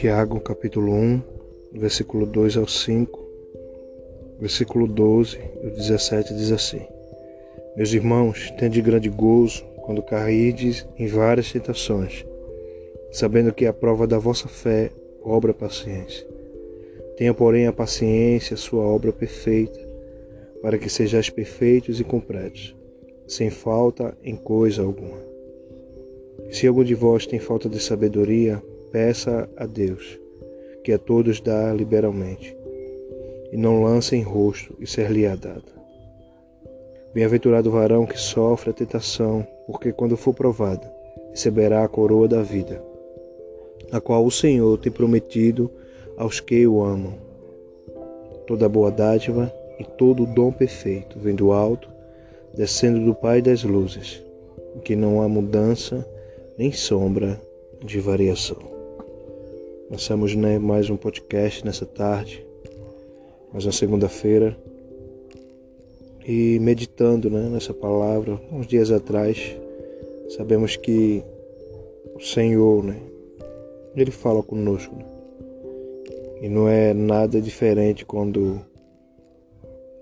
Tiago capítulo 1, versículo 2 ao 5, versículo 12 e 17 diz assim: Meus irmãos, tende grande gozo quando cairdes em várias tentações, sabendo que a prova da vossa fé obra paciência. Tenha, porém, a paciência, sua obra perfeita, para que sejais perfeitos e completos, sem falta em coisa alguma. Se algum de vós tem falta de sabedoria, peça a Deus, que a todos dá liberalmente, e não lança em rosto e ser-lhe-á dada. Bem-aventurado o varão que sofre a tentação, porque quando for provado, receberá a coroa da vida, a qual o Senhor tem prometido aos que o amam. Toda boa dádiva e todo dom perfeito vem do alto, descendo do Pai das luzes, em que não há mudança nem sombra de variação. Começamos né, mais um podcast nessa tarde, mais uma segunda-feira, e meditando né, nessa palavra, uns dias atrás, sabemos que o Senhor, né, Ele fala conosco. Né? E não é nada diferente quando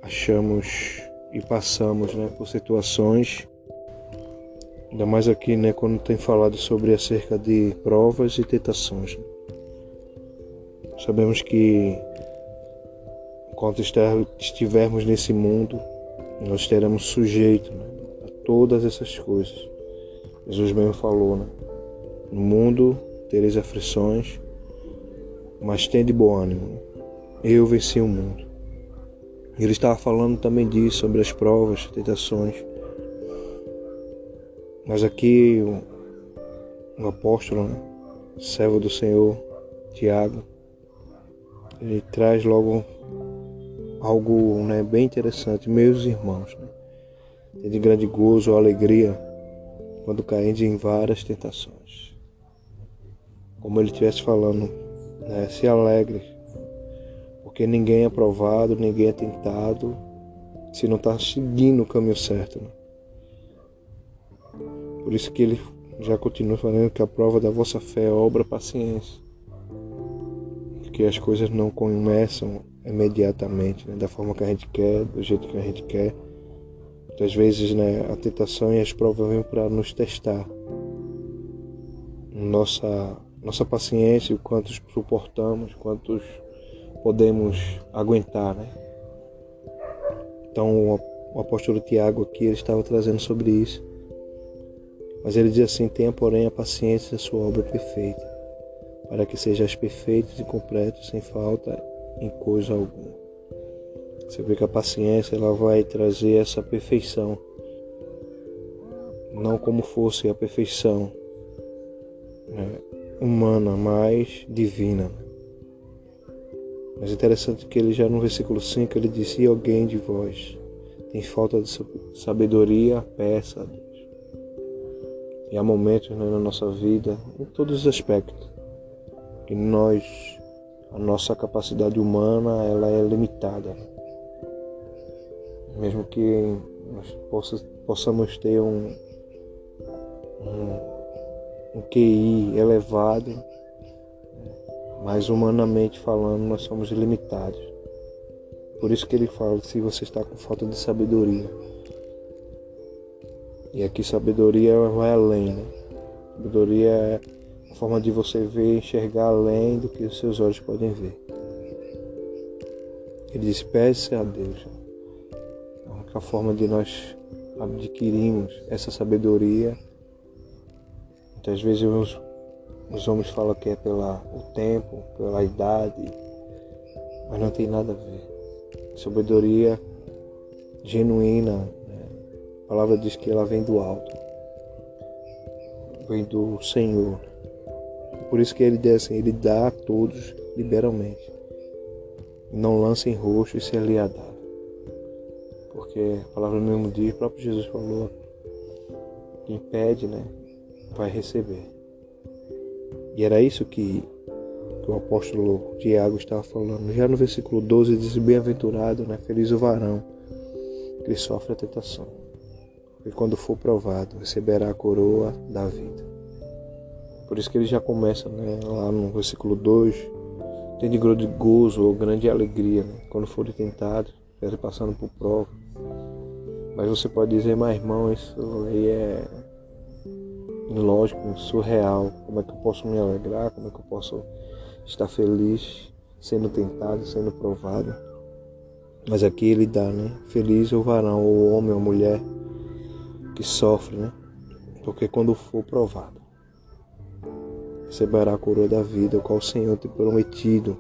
achamos e passamos né, por situações Ainda mais aqui, né, quando tem falado sobre acerca de provas e tentações. Né? Sabemos que enquanto estivermos nesse mundo, nós estaremos sujeitos né, a todas essas coisas. Jesus mesmo falou, né? No mundo tereis aflições, mas tende bom ânimo. Eu venci o mundo. Ele estava falando também disso, sobre as provas, tentações. Mas aqui o, o apóstolo, né, servo do Senhor, Tiago, ele traz logo algo né, bem interessante. Meus irmãos, né, de grande gozo ou alegria quando caem em várias tentações. Como ele estivesse falando, né, se alegre, porque ninguém é provado, ninguém é tentado se não está seguindo o caminho certo. Né? Por isso que ele já continua falando que a prova da vossa fé é obra paciência. Que as coisas não começam imediatamente, né, da forma que a gente quer, do jeito que a gente quer. Muitas vezes né, a tentação e as provas vêm para nos testar. Nossa, nossa paciência, o quanto suportamos, quantos podemos aguentar. Né? Então o apóstolo Tiago aqui ele estava trazendo sobre isso mas ele diz assim: tenha, porém, a paciência da sua obra perfeita, para que sejais perfeitos e completos, sem falta em coisa alguma. Você vê que a paciência ela vai trazer essa perfeição, não como fosse a perfeição né, humana, mas divina. Mas é interessante que ele já no versículo 5 ele diz: Se alguém de vós tem falta de sabedoria, peça a Deus e há momentos né, na nossa vida, em todos os aspectos, que nós, a nossa capacidade humana, ela é limitada. Mesmo que nós possa, possamos ter um, um, um QI elevado, mas humanamente falando, nós somos limitados. Por isso que ele fala se você está com falta de sabedoria, e aqui sabedoria vai além, né? Sabedoria é forma de você ver enxergar além do que os seus olhos podem ver. Ele diz, peça a Deus. A única forma de nós adquirirmos essa sabedoria, muitas vezes os, os homens falam que é pelo tempo, pela idade, mas não tem nada a ver. Sabedoria genuína a palavra diz que ela vem do alto, vem do Senhor. Por isso que ele diz assim, ele dá a todos liberalmente. Não lança em roxo e se lhe é dado. Porque a palavra mesmo diz, o próprio Jesus falou, quem pede, né, vai receber. E era isso que, que o apóstolo Tiago estava falando. Já no versículo 12 diz, bem-aventurado, né, feliz o varão que sofre a tentação e quando for provado, receberá a coroa da vida. Por isso que ele já começa né, lá no versículo 2. Tem de grande gozo ou grande alegria né, quando forem tentados, passando por prova. Mas você pode dizer, mas irmão, isso aí é ilógico, surreal. Como é que eu posso me alegrar? Como é que eu posso estar feliz sendo tentado, sendo provado? Mas aqui ele dá, né? Feliz o varão, o homem a mulher que sofre, né? Porque quando for provado, receberá a coroa da vida, o qual o Senhor tem prometido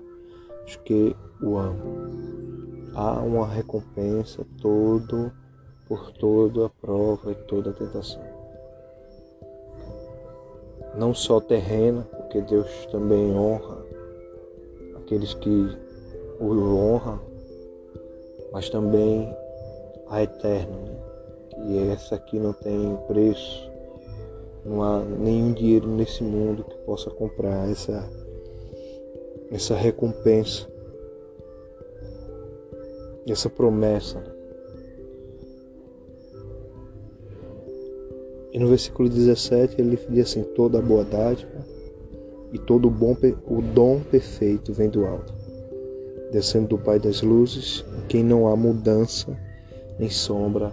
os que o amam. Há uma recompensa todo por toda a prova e toda a tentação. Não só terrena, porque Deus também honra aqueles que o honram mas também a eterna, né? que essa aqui não tem preço, não há nenhum dinheiro nesse mundo que possa comprar essa, essa recompensa, essa promessa. E no versículo 17 ele diz assim: toda a boa dádiva e todo o bom o dom perfeito vem do alto descendo do Pai das luzes, em quem não há mudança nem sombra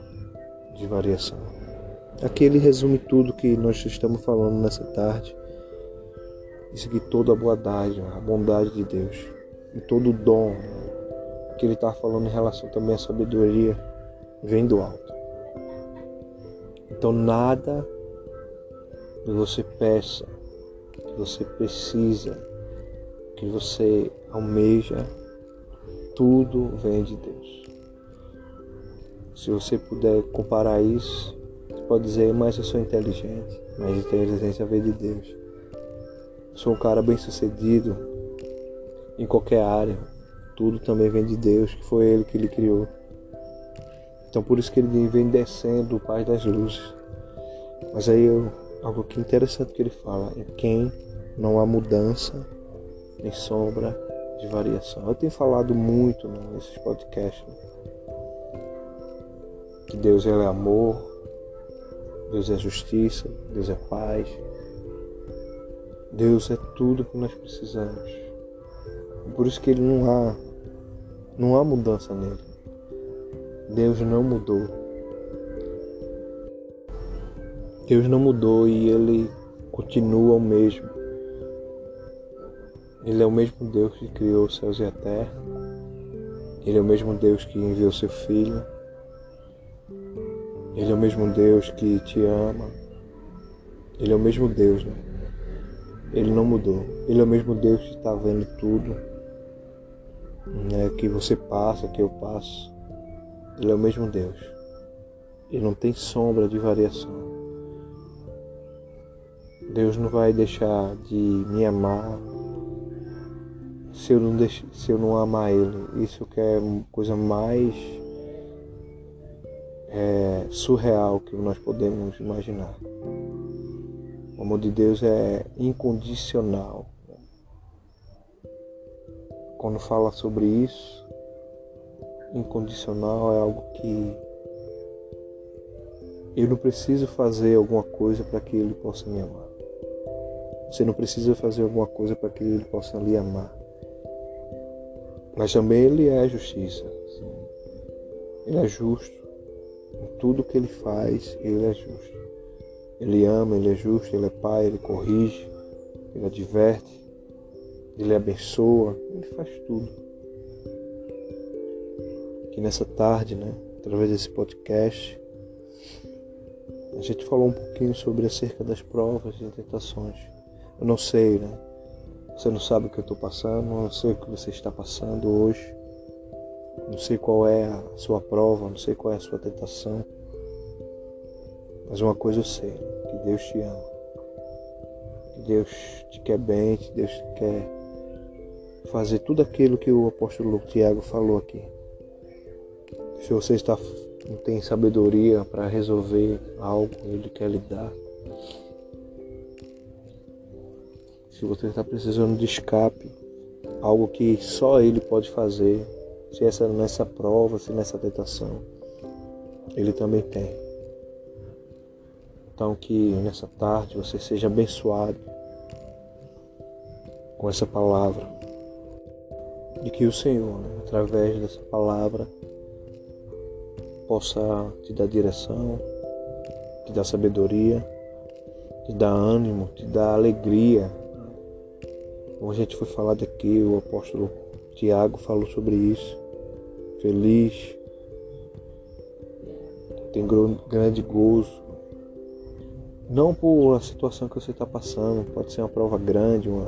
de variação. Aqui ele resume tudo que nós estamos falando nessa tarde. Isso aqui toda a bondade, a bondade de Deus, e todo o dom que ele está falando em relação também à sabedoria vem do alto. Então nada que você peça, que você precisa, que você almeja, tudo vem de Deus. Se você puder comparar isso, pode dizer, mas eu sou inteligente, mas inteligência vem de Deus. sou um cara bem sucedido em qualquer área, tudo também vem de Deus, que foi Ele que lhe criou. Então por isso que ele vem descendo o Pai das luzes. Mas aí eu, algo que interessante que ele fala, é quem não há mudança nem sombra de variação. Eu tenho falado muito né, nesses podcasts né, que Deus é amor, Deus é justiça, Deus é paz, Deus é tudo que nós precisamos. Por isso que ele não há, não há mudança nele. Deus não mudou. Deus não mudou e ele continua o mesmo. Ele é o mesmo Deus que criou os céus e a terra. Ele é o mesmo Deus que enviou seu Filho. Ele é o mesmo Deus que te ama. Ele é o mesmo Deus, né? Ele não mudou. Ele é o mesmo Deus que está vendo tudo, né? Que você passa, que eu passo. Ele é o mesmo Deus. Ele não tem sombra de variação. Deus não vai deixar de me amar se eu não, se eu não amar Ele. Isso que é coisa mais é, surreal que nós podemos imaginar. O amor de Deus é incondicional. Quando fala sobre isso, incondicional é algo que eu não preciso fazer alguma coisa para que Ele possa me amar. Você não precisa fazer alguma coisa para que Ele possa lhe amar. Mas também ele é justiça. Ele é justo. Tudo que ele faz, ele é justo. Ele ama, ele é justo, ele é pai, ele corrige, ele adverte, ele abençoa, ele faz tudo. Que nessa tarde, né, através desse podcast, a gente falou um pouquinho sobre acerca das provas e tentações. Eu não sei, né? Você não sabe o que eu estou passando, não sei o que você está passando hoje. Não sei qual é a sua prova, não sei qual é a sua tentação. Mas uma coisa eu sei, que Deus te ama. Que Deus te quer bem, que Deus quer fazer tudo aquilo que o apóstolo Tiago falou aqui. Se você está, não tem sabedoria para resolver algo, Ele quer lhe dar. se você está precisando de escape, algo que só Ele pode fazer, se essa nessa prova, se nessa tentação, Ele também tem. Então que nessa tarde você seja abençoado com essa palavra. E que o Senhor, né, através dessa palavra, possa te dar direção, te dar sabedoria, te dar ânimo, te dar alegria. Como a gente foi falado aqui, o apóstolo Tiago falou sobre isso. Feliz, tem grande gozo. Não por a situação que você está passando, pode ser uma prova grande, uma,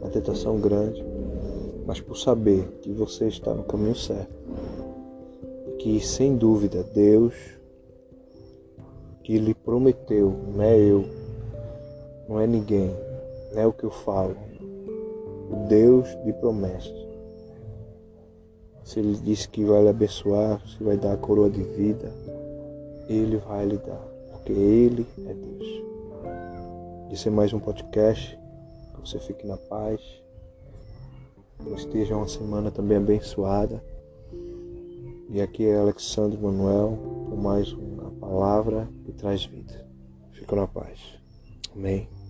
uma tentação grande, mas por saber que você está no caminho certo. E que sem dúvida Deus que lhe prometeu, não é eu, não é ninguém, não é o que eu falo. O Deus de promessas. Se ele disse que vai lhe abençoar, se vai dar a coroa de vida, ele vai lhe dar, porque Ele é Deus. Esse é mais um podcast. Que você fique na paz. Que esteja uma semana também abençoada. E aqui é Alexandre Manuel com mais uma palavra que traz vida. Fico na paz. Amém.